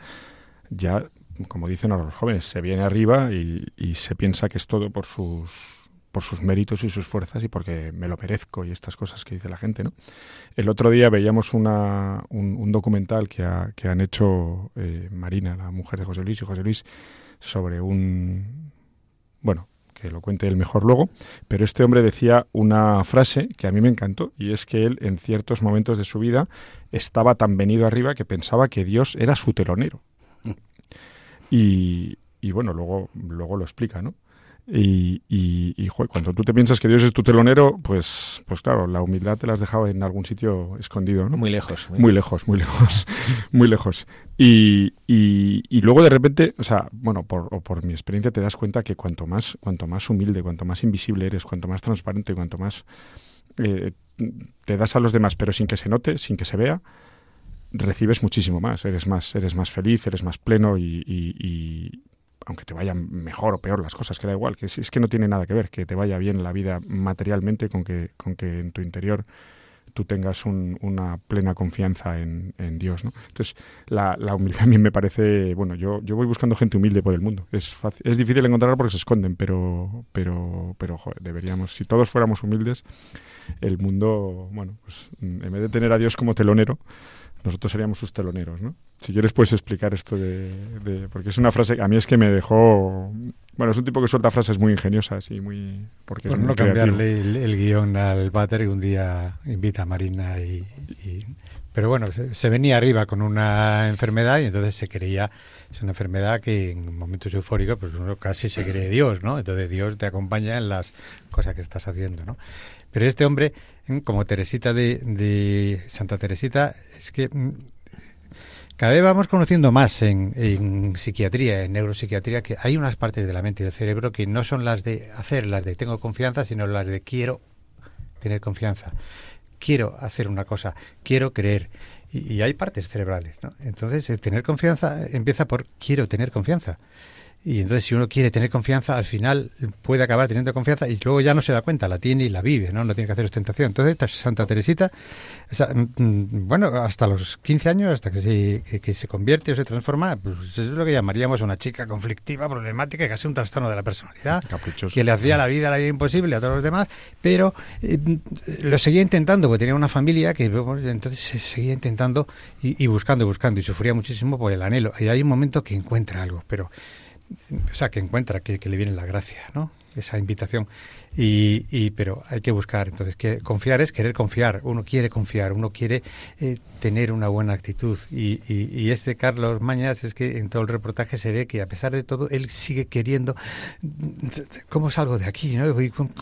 ya, como dicen ahora los jóvenes, se viene arriba y se piensa que es todo por sus por sus méritos y sus fuerzas y porque me lo merezco y estas cosas que dice la gente, ¿no? El otro día veíamos una, un, documental que, ha, que, han hecho eh, Marina, la mujer de José Luis, y José Luis sobre un... Bueno, que lo cuente él mejor luego, pero este hombre decía una frase que a mí me encantó y es que él en ciertos momentos de su vida estaba tan venido arriba que pensaba que Dios era su telonero. Mm. Y, y bueno, luego, luego lo explica, ¿no? Y, y, cuando tú te piensas que Dios es tu telonero, pues, pues claro, la humildad te la has dejado en algún sitio escondido, ¿no? Muy lejos. Muy, lejos, muy lejos, (laughs) muy lejos. Y, y, luego de repente, o sea, bueno, por, o por mi experiencia te das cuenta que cuanto más, cuanto más humilde, cuanto más invisible eres, cuanto más transparente, cuanto más eh, te das a los demás, pero sin que se note, sin que se vea, recibes muchísimo más, eres más, eres más feliz, eres más pleno y, aunque te vayan mejor o peor las cosas, que da igual, que es, que no tiene nada que ver, que te vaya bien la vida materialmente con que, con que en tu interior tú tengas una plena confianza en, Dios, ¿no? Entonces, la, humildad a mí me parece, bueno, yo, yo voy buscando gente humilde por el mundo. Es, es difícil encontrarla porque se esconden, pero, pero, pero, deberíamos, si todos fuéramos humildes, el mundo, bueno, pues en vez de tener a Dios como telonero, nosotros seríamos sus teloneros, ¿no? Si quieres puedes explicar esto de, porque es una frase que a mí es que me dejó bueno es un tipo que suelta frases muy ingeniosas y muy porque Por no cambiarle el, guion al váter y un día invita a Marina y, pero bueno se, venía arriba con una enfermedad y entonces se creía es una enfermedad que en momentos eufóricos pues uno casi se cree Dios, ¿no? Entonces Dios te acompaña en las cosas que estás haciendo, ¿no? Pero este hombre, como Teresita de, Santa Teresita, es que mm, cada vez vamos conociendo más en, psiquiatría, en neuropsiquiatría, que hay unas partes de la mente y del cerebro que no son las de hacer, las de tengo confianza, sino las de quiero tener confianza. quiero hacer una cosa, quiero creer. Y, hay partes cerebrales, ¿no? Entonces, el tener confianza empieza por quiero tener confianza. Y entonces si uno quiere tener confianza, al final puede acabar teniendo confianza y luego ya no se da cuenta, la tiene y la vive, ¿no? No tiene que hacer ostentación. Entonces Santa Teresita, o sea, mm, mm, bueno, hasta los 15 años, hasta que se, que, que se convierte o se transforma, pues eso es lo que llamaríamos una chica conflictiva, problemática, casi un trastorno de la personalidad, Caprichoso. que le hacía la vida la vida imposible a todos los demás, pero eh, lo seguía intentando, porque tenía una familia que bueno, entonces se seguía intentando y, y buscando, buscando, y sufría muchísimo por el anhelo. Y hay un momento que encuentra algo, pero o sea, que encuentra, que, que le viene la gracia, ¿no? Esa invitación. Y, y, pero hay que buscar. Entonces, que confiar es querer confiar. Uno quiere confiar, uno quiere eh, tener una buena actitud. Y, y, y, este Carlos Mañas es que en todo el reportaje se ve que a pesar de todo, él sigue queriendo. ¿Cómo salgo de aquí? ¿no?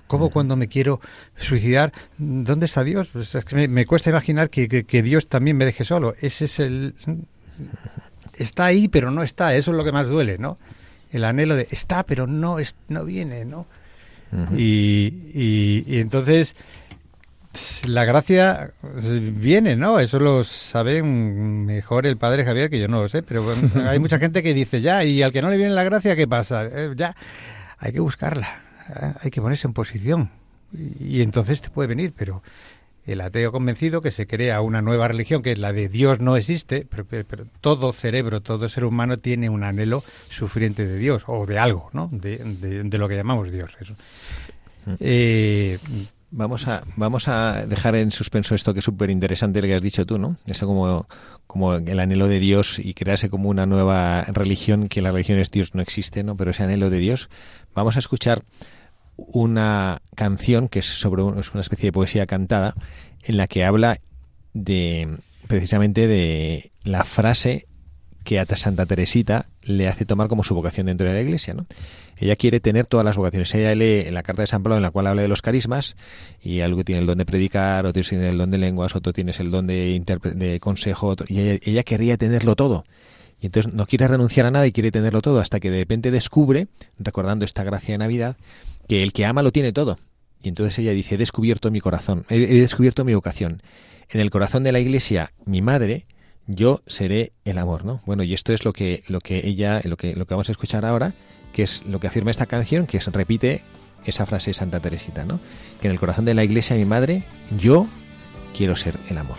¿Cómo cuando me quiero suicidar? ¿Dónde está Dios? Pues es que me, me cuesta imaginar que, que, que Dios también me deje solo. Ese es el. Está ahí, pero no está. Eso es lo que más duele, ¿no? El anhelo de está, pero no, es, no viene, ¿no? Uh -huh. y, y, y, entonces la gracia viene, ¿no? Eso lo sabe mejor el padre Javier que yo no lo sé, pero (laughs) hay mucha gente que dice ya, y al que no le viene la gracia, ¿qué pasa? Eh, ya, hay que buscarla, ¿eh? hay que ponerse en posición. Y entonces te puede venir, pero el ateo convencido que se crea una nueva religión, que es la de Dios no existe, pero, pero, pero, todo cerebro, todo ser humano tiene un anhelo sufriente de Dios, o de algo, ¿no? De, de, de lo que llamamos Dios. Eso. Eh, vamos a, vamos a dejar en suspenso esto que es súper interesante lo que has dicho tú, ¿no? Eso como, como el anhelo de Dios y crearse como una nueva religión, que la religión es Dios no existe, ¿no? Pero ese anhelo de Dios. Vamos a escuchar una canción que es sobre es una especie de poesía cantada en la que habla de precisamente de la frase que a Santa Teresita le hace tomar como su vocación dentro de la iglesia, ¿no? Ella quiere tener todas las vocaciones. Ella lee en la carta de San Pablo en la cual habla de los carismas y algo tiene el don de predicar, otro tiene el don de lenguas, otro tiene el don de, de consejo, otro, y ella, ella querría tenerlo todo. Y entonces no quiere renunciar a nada y quiere tenerlo todo hasta que de repente descubre, recordando esta gracia de Navidad, que el que ama lo tiene todo. Y entonces ella dice, he descubierto mi corazón, he, descubierto mi vocación. En el corazón de la iglesia, mi madre, yo seré el amor, ¿no? Bueno, y esto es lo que, lo que ella, lo que, lo que vamos a escuchar ahora, que es lo que afirma esta canción, que repite esa frase de Santa Teresita, ¿no? Que en el corazón de la iglesia, mi madre, yo quiero ser el amor.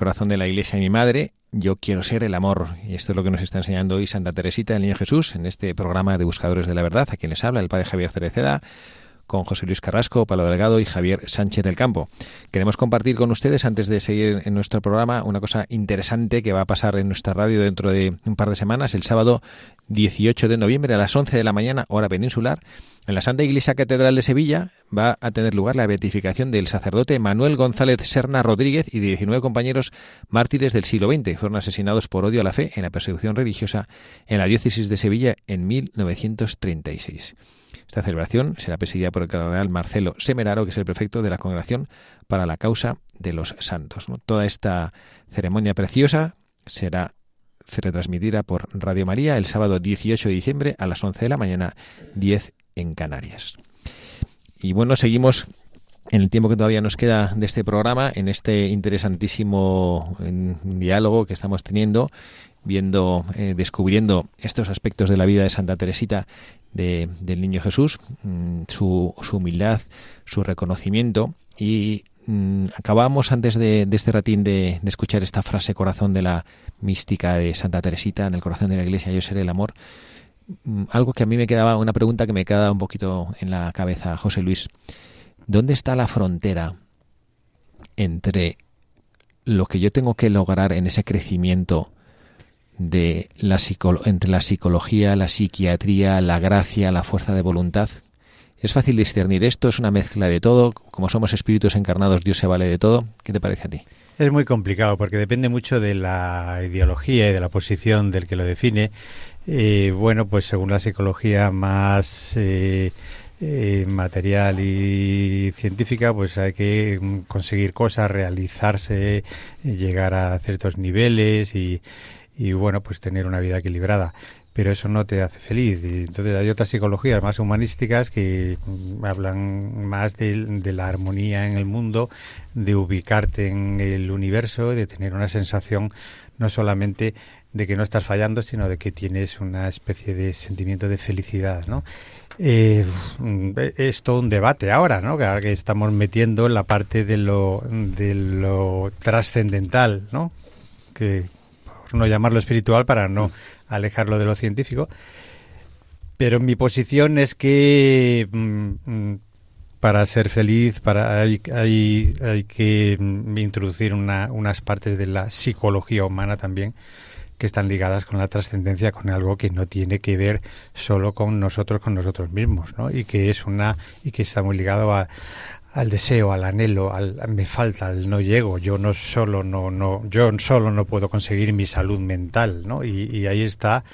Corazón de la iglesia mi madre, yo quiero ser el amor. Y esto es lo que nos está enseñando hoy Santa Teresita del Niño Jesús en este programa de Buscadores de la Verdad, a quien les habla el padre Javier Cereceda, con José Luis Carrasco, Palo Delgado y Javier Sánchez del Campo. Queremos compartir con ustedes, antes de seguir en nuestro programa, una cosa interesante que va a pasar en nuestra radio dentro de un par de semanas, el sábado 18 de noviembre a las 11 de la mañana, hora peninsular. En la Santa Iglesia Catedral de Sevilla va a tener lugar la beatificación del sacerdote Manuel González Serna Rodríguez y de 19 compañeros mártires del siglo XX. Fueron asesinados por odio a la fe en la persecución religiosa en la diócesis de Sevilla en 1936. Esta celebración será presidida por el cardenal Marcelo Semeraro, que es el prefecto de la Congregación para la Causa de los Santos. Toda esta ceremonia preciosa será retransmitida por Radio María el sábado 18 de diciembre a las 11 de la mañana, 10 en Canarias. Y bueno, seguimos en el tiempo que todavía nos queda de este programa, en este interesantísimo diálogo que estamos teniendo, viendo, eh, descubriendo estos aspectos de la vida de Santa Teresita del Niño Jesús, mm, su, humildad, su reconocimiento y mm, acabamos antes de, este ratín de, de, escuchar esta frase corazón de la mística de Santa Teresita en el corazón de la iglesia, yo seré el amor. Mm, algo que a mí me quedaba, una pregunta que me queda un poquito en la cabeza, José Luis. ¿Dónde está la frontera entre lo que yo tengo que lograr en ese crecimiento de la entre la psicología, la psiquiatría, la gracia, la fuerza de voluntad. Es fácil discernir esto, es una mezcla de todo. Como somos espíritus encarnados, Dios se vale de todo. ¿Qué te parece a ti? Es muy complicado porque depende mucho de la ideología y de la posición del que lo define. Eh, bueno, pues según la psicología más eh, eh, material y científica, pues hay que conseguir cosas, realizarse, llegar a ciertos niveles y, y bueno, pues tener una vida equilibrada. Pero eso no te hace feliz. Y entonces hay otras psicologías más humanísticas que mm, hablan más de, la armonía en el mundo, de ubicarte en el universo, de tener una sensación no solamente de que no estás fallando, sino de que tienes una especie de sentimiento de felicidad, ¿no? Eh, es todo un debate ahora, ¿no? Que estamos metiendo en la parte de lo, de lo trascendental, ¿no? Que, no llamarlo espiritual para no alejarlo de lo científico. Pero mi posición es que mm, mm, para ser feliz para hay, hay, que mm, introducir unas partes de la psicología humana también que están ligadas con la trascendencia, con algo que no tiene que ver solo con nosotros, con nosotros mismos, ¿no? Y que es una y que está muy ligado a, al deseo, al anhelo, al me falta, al no llego, yo no solo no no yo solo no puedo conseguir mi salud mental, ¿no? Y, ahí está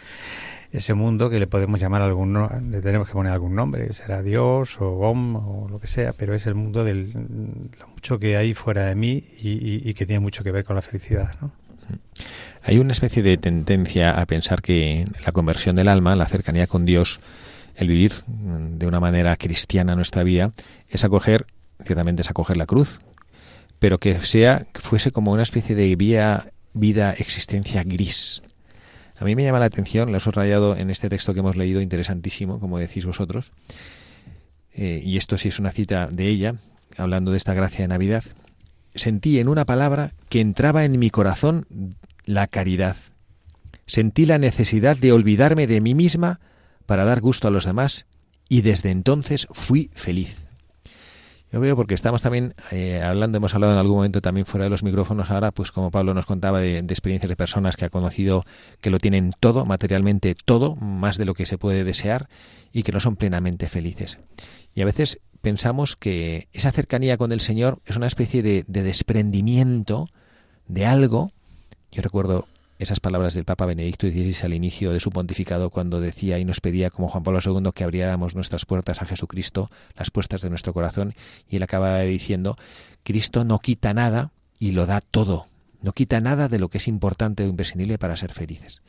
ese mundo que le podemos llamar algún le tenemos que poner algún nombre, será Dios o Om o lo que sea, pero es el mundo del lo mucho que hay fuera de mí y, que tiene mucho que ver con la felicidad, ¿no? Hay una especie de tendencia a pensar que la conversión del alma, la cercanía con Dios, el vivir de una manera cristiana nuestra vida, es acoger ciertamente es acoger la cruz, pero que sea que fuese como una especie de vía, vida, existencia gris. A mí me llama la atención, lo he subrayado en este texto que hemos leído, interesantísimo, como decís vosotros, eh, y esto sí es una cita de ella, hablando de esta gracia de Navidad, sentí en una palabra que entraba en mi corazón la caridad. Sentí la necesidad de olvidarme de mí misma para dar gusto a los demás y desde entonces fui feliz. Yo veo porque estamos también eh, hablando, hemos hablado en algún momento también fuera de los micrófonos ahora, pues como Pablo nos contaba de, experiencias de personas que ha conocido que lo tienen todo, materialmente todo, más de lo que se puede desear y que no son plenamente felices. Y a veces pensamos que esa cercanía con el Señor es una especie de, de desprendimiento de algo. Yo recuerdo esas palabras del Papa Benedicto XVI al inicio de su pontificado cuando decía y nos pedía como Juan Pablo II que abriéramos nuestras puertas a Jesucristo, las puertas de nuestro corazón, y él acaba diciendo, Cristo no quita nada y lo da todo, no quita nada de lo que es importante o imprescindible para ser felices.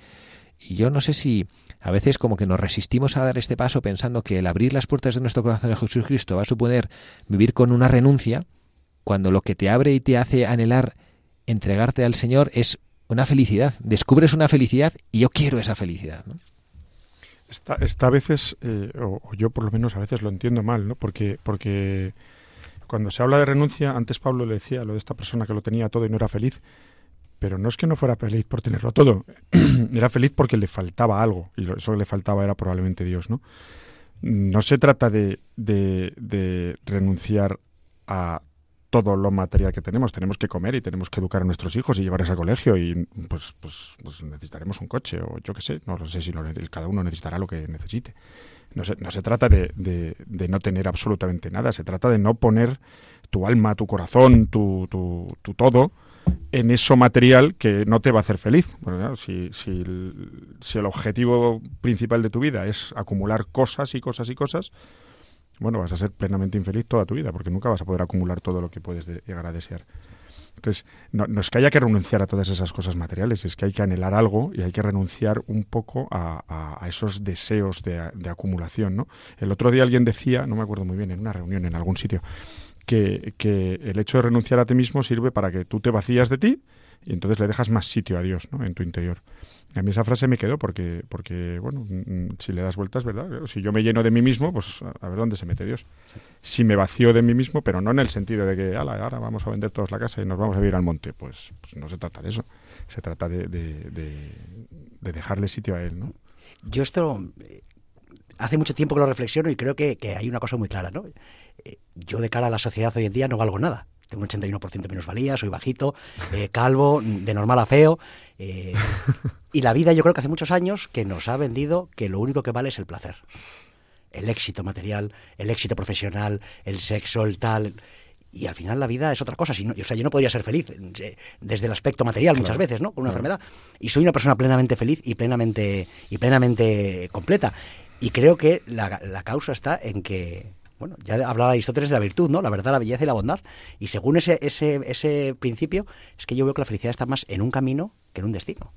Y yo no sé si a veces como que nos resistimos a dar este paso pensando que el abrir las puertas de nuestro corazón a Jesucristo va a suponer vivir con una renuncia, cuando lo que te abre y te hace anhelar entregarte al Señor es una felicidad. Descubres una felicidad y yo quiero esa felicidad. ¿no? Está, a veces, eh, o, yo por lo menos a veces lo entiendo mal, ¿no? Porque, porque cuando se habla de renuncia, antes Pablo le decía lo de esta persona que lo tenía todo y no era feliz, pero no es que no fuera feliz por tenerlo todo, (clears throat) era feliz porque le faltaba algo, y eso que le faltaba era probablemente Dios, ¿no? No se trata de, de, renunciar a todo lo material que tenemos. Tenemos que comer y tenemos que educar a nuestros hijos y llevarles al colegio y pues, pues, pues necesitaremos un coche o yo qué sé, no lo sé si cada uno necesitará lo que necesite. No se, no se trata de, de, no tener absolutamente nada, se trata de no poner tu alma, tu corazón, tu, tu, todo en eso material que no te va a hacer feliz. Bueno, si, si, el, si, el, objetivo principal de tu vida es acumular cosas y cosas y cosas, bueno, vas a ser plenamente infeliz toda tu vida, porque nunca vas a poder acumular todo lo que puedes llegar a desear. Entonces, no, es que haya que renunciar a todas esas cosas materiales, es que hay que anhelar algo y hay que renunciar un poco a, esos deseos de, de, acumulación. ¿no? El otro día alguien decía, no me acuerdo muy bien, en una reunión en algún sitio, que, el hecho de renunciar a ti mismo sirve para que tú te vacías de ti y entonces le dejas más sitio a Dios ¿no? en tu interior. a mí esa frase me quedó porque, porque, bueno, mm, si le das vueltas, ¿verdad? Si yo me lleno de mí mismo, pues a ver dónde se mete Dios. Si me vacío de mí mismo, pero no en el sentido de que, ahora vamos a vender todos la casa y nos vamos a vivir al monte, pues, pues no se trata de eso. Se trata de, de, dejarle sitio a Él, ¿no? Yo esto eh, hace mucho tiempo que lo reflexiono y creo que, que hay una cosa muy clara, ¿no? Eh, yo de cara a la sociedad hoy en día no valgo nada. Tengo un 81% de minusvalía, soy bajito, eh, calvo, de normal a feo. Eh, y la vida yo creo que hace muchos años que nos ha vendido que lo único que vale es el placer. El éxito material, el éxito profesional, el sexo, el tal y al final la vida es otra cosa. Si o sea, yo no podría ser feliz desde el aspecto material muchas veces, ¿no? Con una enfermedad. Y soy una persona plenamente feliz y plenamente, y plenamente completa. Y creo que la, la causa está en que bueno, ya hablaba Aristóteles de la virtud, ¿no? La verdad, la belleza y la bondad. Y según ese, ese, ese principio, es que yo veo que la felicidad está más en un camino que en un destino.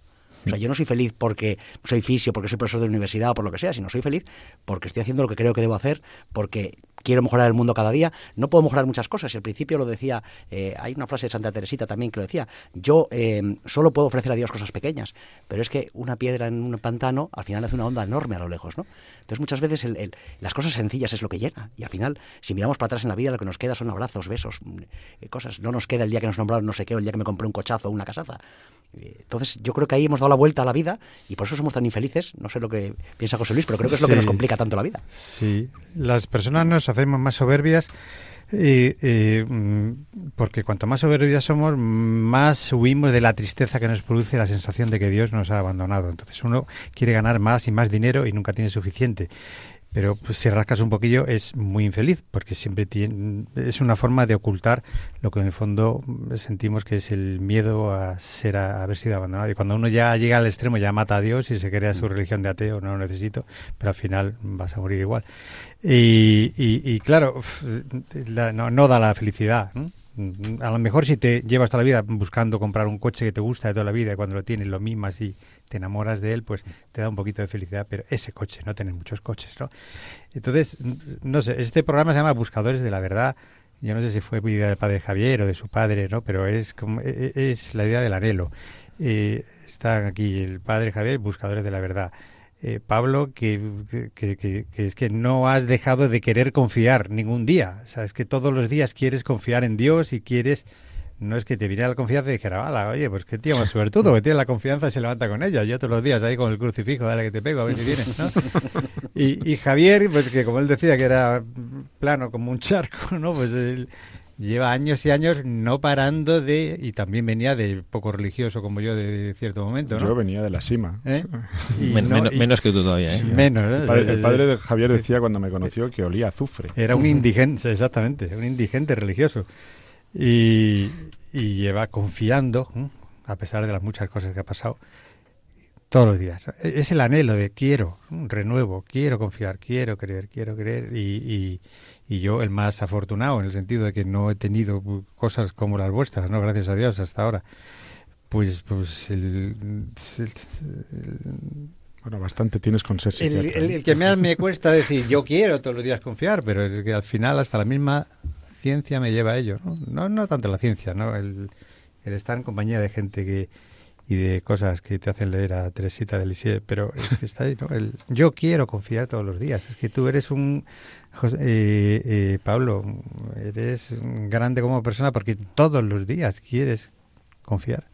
O sea, yo no soy feliz porque soy fisio, porque soy profesor de universidad o por lo que sea, sino soy feliz porque estoy haciendo lo que creo que debo hacer, porque quiero mejorar el mundo cada día. No puedo mejorar muchas cosas. Al principio lo decía, eh, hay una frase de Santa Teresita también que lo decía, yo eh, solo puedo ofrecer a Dios cosas pequeñas, pero es que una piedra en un pantano al final hace una onda enorme a lo lejos, ¿no? Entonces muchas veces las cosas sencillas es lo que llena y al final si miramos para atrás en la vida lo que nos queda son abrazos, besos, mm, cosas. No nos queda el día que nos nombraron no sé qué o el día que me compré un cochazo o una casaza. Entonces, yo creo que ahí hemos dado la vuelta a la vida y por eso somos tan infelices. No sé lo que piensa José Luis, pero creo que es lo que nos complica tanto la vida. Sí, las personas nos hacemos más soberbias mm, porque cuanto más soberbias somos, más huimos de la tristeza que nos produce la sensación de que Dios nos ha abandonado. Entonces uno quiere ganar más y más dinero y nunca tiene suficiente pero pues, si rascas un poquillo es muy infeliz porque siempre tiene, es una forma de ocultar lo que en el fondo sentimos que es el miedo a ser a, haber sido abandonado. Y cuando uno ya llega al extremo ya mata a Dios y se crea su religión de ateo no lo necesito pero al final vas a morir igual. Y, y, claro no, no, da la felicidad a lo mejor si te llevas toda la vida buscando comprar un coche que te gusta de toda la vida y cuando lo tienes lo mimas y te enamoras de él, pues te da un poquito de felicidad, pero ese coche, no tener muchos coches, ¿no? Entonces, no sé, este programa se llama Buscadores de la Verdad. Yo no sé si fue idea del padre Javier o de su padre, ¿no? Pero es como, e, e, es la idea del anhelo. Eh, está aquí el padre Javier, Buscadores de la Verdad. Eh, Pablo, que, que, que, que, es que no has dejado de querer confiar ningún día. O sea, es que todos los días quieres confiar en Dios y quieres no es que te viniera la confianza y dijera, oye, pues qué tío más (laughs) todo, que tiene la confianza y se levanta con ella. Yo todos los días ahí con el crucifijo, dale que te pego, a ver si vienes, ¿no? (laughs) y, Javier, pues que como él decía que era plano como un charco, ¿no? Pues él lleva años y años no parando de, y también venía de poco religioso como yo de, cierto momento, ¿no? Yo venía de la cima. ¿Eh? (laughs) menos que tú todavía, ¿eh? menos, El padre, de Javier decía cuando me conoció que olía azufre. Era un indigente, exactamente, un indigente religioso y, lleva confiando, a pesar de las muchas cosas que ha pasado, todos los días. E, es el anhelo de quiero, renuevo, quiero confiar, quiero creer, quiero creer y, y, yo el más afortunado en el sentido de que no he tenido cosas como las vuestras, no gracias a Dios hasta ahora. Pues, pues el, bueno, bastante tienes con ser el, el, ¿eh? que más (laughs) me cuesta decir yo quiero todos los días confiar, pero es que al final hasta la misma ciencia me lleva a ello. No, no, tanto la ciencia, ¿no? El, estar en compañía de gente que y de cosas que te hacen leer a Teresita de Lisieux, pero es que está ahí, ¿no? El, yo quiero confiar todos los días. Es que tú eres un, eh, eh, Pablo, eres grande como persona porque todos los días quieres confiar.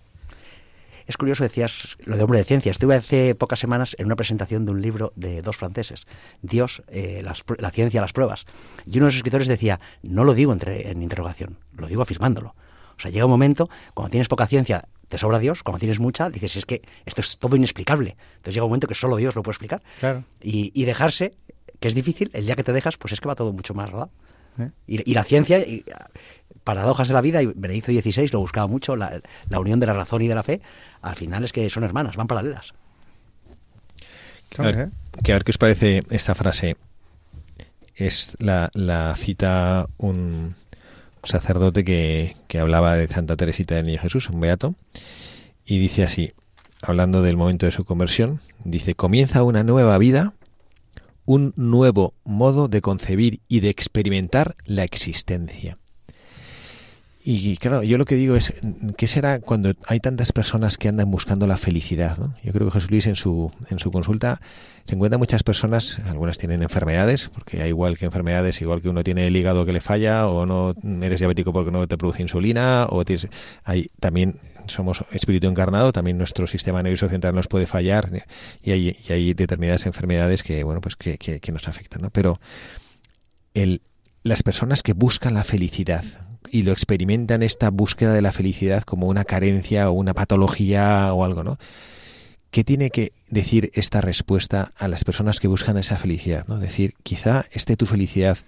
Es curioso, decías lo de hombre de ciencia. Estuve hace pocas semanas en una presentación de un libro de dos franceses, Dios, eh, la ciencia, las pruebas. Y uno de los escritores decía, no lo digo entre, en interrogación, lo digo afirmándolo. O sea, llega un momento, cuando tienes poca ciencia, te sobra Dios, cuando tienes mucha, dices, es que esto es todo inexplicable. Entonces llega un momento que solo Dios lo puede explicar. Claro. Y, y dejarse, que es difícil, el día que te dejas, pues es que va todo mucho más, ¿verdad? ¿Eh? Y, y, la ciencia, y, paradojas de la vida, y Benedicto XVI lo buscaba mucho, la, la, unión de la razón y de la fe, al final es que son hermanas, van paralelas. A ver, que a ver qué os parece esta frase. Es la, la cita un sacerdote que, que, hablaba de Santa Teresita del Niño Jesús, un beato, y dice así, hablando del momento de su conversión, dice, comienza una nueva vida, un nuevo modo de concebir y de experimentar la existencia. Y claro, yo lo que digo es, ¿qué será cuando hay tantas personas que andan buscando la felicidad? Yo creo que Jesús Luis en su, en su consulta se encuentra muchas personas, algunas tienen enfermedades, porque hay igual que enfermedades, igual que uno tiene el hígado que le falla, o no eres diabético porque no te produce insulina, o tienes, hay también somos espíritu encarnado, también nuestro sistema nervioso central nos puede fallar y hay, y hay determinadas enfermedades que, bueno, pues que nos afectan, ¿no? Pero el, las personas que buscan la felicidad, y lo experimentan esta búsqueda de la felicidad como una carencia o una patología o algo, ¿no? ¿Qué tiene que decir esta respuesta a las personas que buscan esa felicidad? ¿no? Decir, quizá esté tu felicidad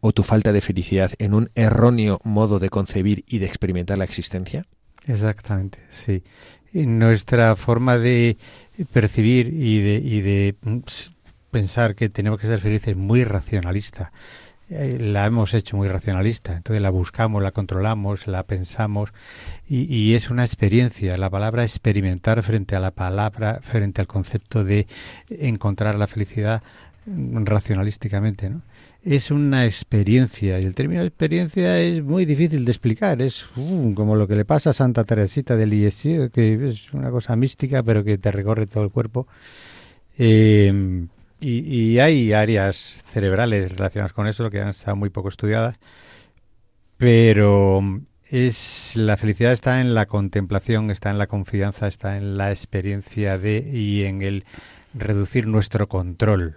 o tu falta de felicidad en un erróneo modo de concebir y de experimentar la existencia. Exactamente, sí. Nuestra forma de percibir y de, y de pensar que tenemos que ser felices es muy racionalista. Eh, la hemos hecho muy racionalista. Entonces la buscamos, la controlamos, la pensamos y, es una experiencia. La palabra experimentar frente a la palabra, frente al concepto de encontrar la felicidad mm, racionalísticamente, ¿no? Es una experiencia y el término experiencia es muy difícil de explicar. Es uh, como lo que le pasa a Santa Teresita de Lisieux, que es una cosa mística pero que te recorre todo el cuerpo. Eh, y, y, hay áreas cerebrales relacionadas con eso que han estado muy poco estudiadas, pero es la felicidad está en la contemplación, está en la confianza, está en la experiencia de y en el reducir nuestro control.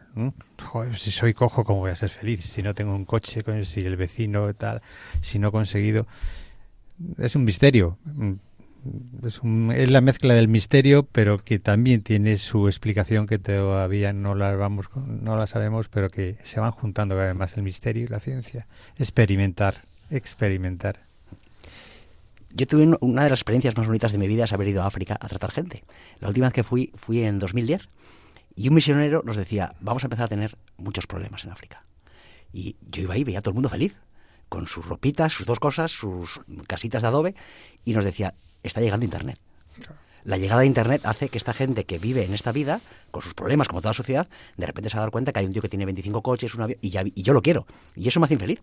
Si soy cojo, ¿cómo voy a ser feliz? Si no tengo un coche, si el vecino tal, si no he conseguido. Es un misterio es, un, es, la mezcla del misterio, pero que también tiene su explicación que todavía no la, vamos, no la sabemos, pero que se van juntando cada vez más el misterio y la ciencia. Experimentar, experimentar. Yo tuve una de las experiencias más bonitas de mi vida es haber ido a África a tratar gente. La última vez que fui fui en 2010 y un misionero nos decía, vamos a empezar a tener muchos problemas en África. Y yo iba ahí, veía a todo el mundo feliz, con sus ropitas, sus dos cosas, sus casitas de adobe, y nos decía, está llegando Internet. La llegada de Internet hace que esta gente que vive en esta vida, con sus problemas como toda la sociedad, de repente se va a dar cuenta que hay un tío que tiene 25 coches, un avión, y, ya, y yo lo quiero. Y eso me hace infeliz.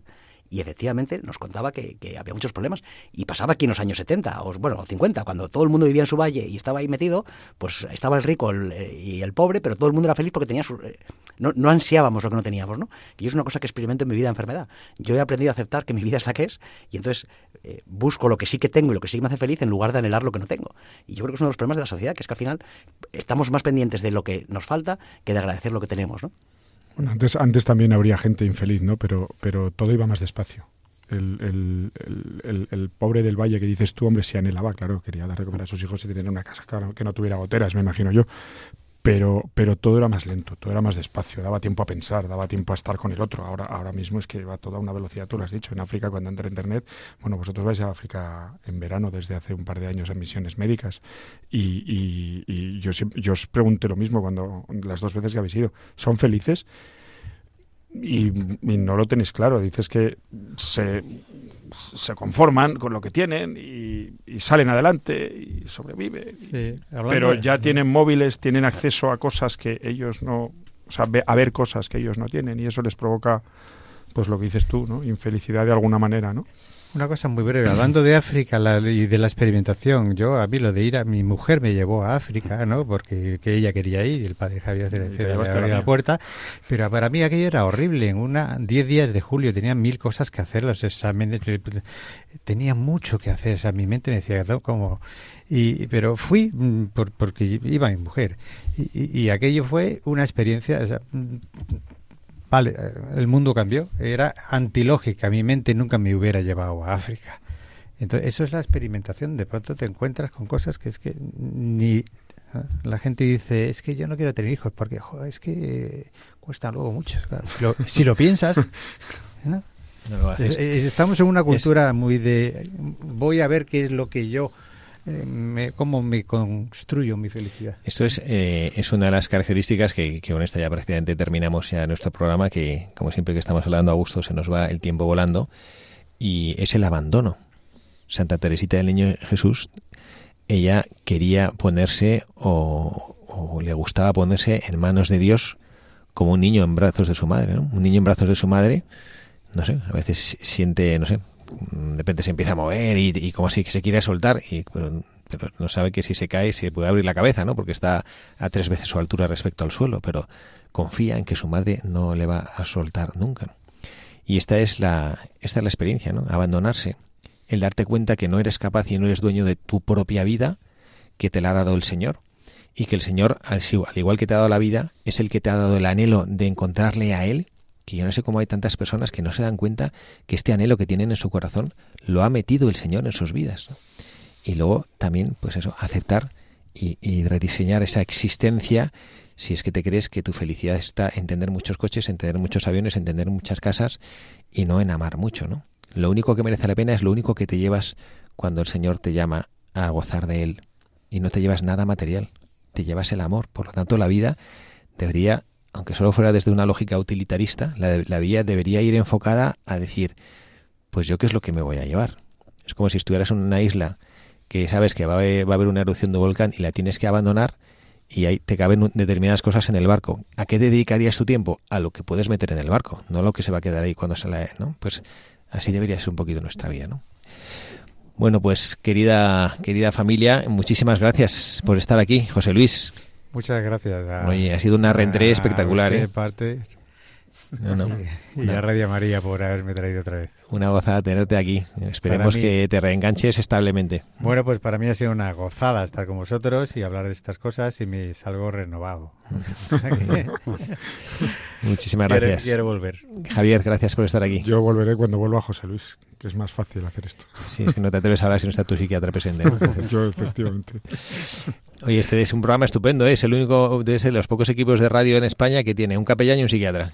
Y efectivamente nos contaba que, que, había muchos problemas. Y pasaba aquí en los años 70, o bueno, 50, cuando todo el mundo vivía en su valle y estaba ahí metido, pues estaba el rico el, y el pobre, pero todo el mundo era feliz porque tenía su... Eh, no, no, ansiábamos lo que no teníamos, ¿no? Y es una cosa que experimento en mi vida de enfermedad. Yo he aprendido a aceptar que mi vida es la que es y entonces eh, busco lo que sí que tengo y lo que sí me hace feliz en lugar de anhelar lo que no tengo. Y yo creo que es uno de los problemas de la sociedad, que es que al final estamos más pendientes de lo que nos falta que de agradecer lo que tenemos, ¿no? Bueno, antes, antes también habría gente infeliz, ¿no? Pero, pero todo iba más despacio. El, el, el, el, pobre del valle que dices tú, hombre, si anhelaba, claro, quería dar de a sus hijos y tener una casa claro, que no tuviera goteras, me imagino yo. Pero, pero todo era más lento, todo era más despacio, daba tiempo a pensar, daba tiempo a estar con el otro. Ahora, ahora mismo es que va toda una velocidad, tú lo has dicho, en África cuando entra Internet, bueno, vosotros vais a África en verano desde hace un par de años en misiones médicas y, y, y yo, yo os pregunté lo mismo cuando las dos veces que habéis ido, ¿son felices? Y, y, no lo tenéis claro. Dices que se, se conforman con lo que tienen y, y salen adelante y sobreviven. Sí, pero ya tienen móviles, tienen acceso a cosas que ellos no, o sea, a ver cosas que ellos no tienen y eso les provoca, pues lo que dices tú, ¿no? Infelicidad de alguna manera, ¿no? Una cosa muy breve, hablando de África y de la experimentación, yo a mí lo de ir a mi mujer me llevó a África, ¿no? Porque que ella quería ir el padre Javier Cereceda le abrió la puerta, pero para mí aquello era horrible. En una 10 días de julio tenía mil cosas que hacer, los exámenes, tenía mucho que hacer, o sea, mi mente me decía como y, pero fui mm, por, porque iba mi mujer. Y, y, aquello fue una experiencia o sea, Vale, eh, el mundo cambió. Era antilógica. Mi mente nunca me hubiera llevado a África. Entonces, eso es la experimentación. De pronto te encuentras con cosas que es que ni. ¿eh? La gente dice, es que yo no quiero tener hijos porque es que cuesta luego mucho. si, lo, piensas. (laughs) Eh, estamos en una cultura muy de. Voy a ver qué es lo que yo eh, cómo me construyo mi felicidad. Esto es, eh, es una de las características que, que, con esta ya prácticamente terminamos ya nuestro programa, que como siempre que estamos hablando a gusto se nos va el tiempo volando, y es el abandono. Santa Teresita del Niño Jesús, ella quería ponerse o, o le gustaba ponerse en manos de Dios como un niño en brazos de su madre, ¿no? Un niño en brazos de su madre, no sé, a veces siente, no sé, de repente se empieza a mover y, como si se quiere soltar, y, pero, no sabe que si se cae se puede abrir la cabeza, ¿no? Porque está a tres veces su altura respecto al suelo, pero confía en que su madre no le va a soltar nunca. Y esta es la, esta es la experiencia, ¿no? Abandonarse, el darte cuenta que no eres capaz y no eres dueño de tu propia vida, que te la ha dado el Señor, y que el Señor, al igual que te ha dado la vida, es el que te ha dado el anhelo de encontrarle a Él que yo no sé cómo hay tantas personas que no se dan cuenta que este anhelo que tienen en su corazón lo ha metido el Señor en sus vidas. Y luego también, pues eso, aceptar y, rediseñar esa existencia si es que te crees que tu felicidad está en tener muchos coches, en tener muchos aviones, en tener muchas casas y no en amar mucho, ¿no? Lo único que merece la pena es lo único que te llevas cuando el Señor te llama a gozar de Él y no te llevas nada material, te llevas el amor. Por lo tanto, la vida debería aunque solo fuera desde una lógica utilitarista, la, la vía debería ir enfocada a decir, pues yo qué es lo que me voy a llevar. Es como si estuvieras en una isla que sabes que va a, haber, una erupción de volcán y la tienes que abandonar y ahí te caben determinadas cosas en el barco. ¿A qué dedicarías tu tiempo? A lo que puedes meter en el barco, no a lo que se va a quedar ahí cuando se la... ¿no? Pues así debería ser un poquito nuestra vida, ¿no? Bueno, pues querida, querida familia, muchísimas gracias por estar aquí, José Luis. Muchas gracias. Oye, ha sido una rentrée espectacular. ¿eh? parte. (laughs) Y, a Radio María por haberme traído otra vez. Una gozada tenerte aquí. Esperemos que te reenganches establemente. Bueno, pues para mí ha sido una gozada estar con vosotros y hablar de estas cosas y me salgo renovado. (laughs) Muchísimas gracias. Quiero volver. Javier, gracias por estar aquí. Yo volveré cuando vuelva a José Luis, que es más fácil hacer esto. Sí, es que no te atreves a hablar si no está tu psiquiatra presente. (laughs) Yo, efectivamente. Oye, este es un programa estupendo, ¿eh? es el único de los pocos equipos de radio en España que tiene un capellán y un psiquiatra.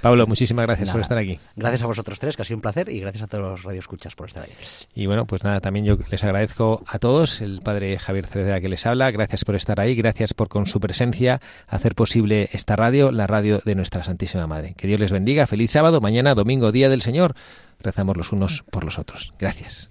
Pablo, muchísimas gracias por estar aquí. Gracias a vosotros tres, que ha sido un placer, y gracias a todos los radioescuchas por estar ahí. Y bueno, pues nada, también yo les agradezco a todos, el padre Javier Cereceda que les habla, gracias por estar ahí, gracias por con su presencia hacer esta radio, la radio de nuestra Santísima Madre. Que Dios les bendiga, feliz sábado, mañana domingo, día del Señor. Rezamos los unos por los otros. Gracias.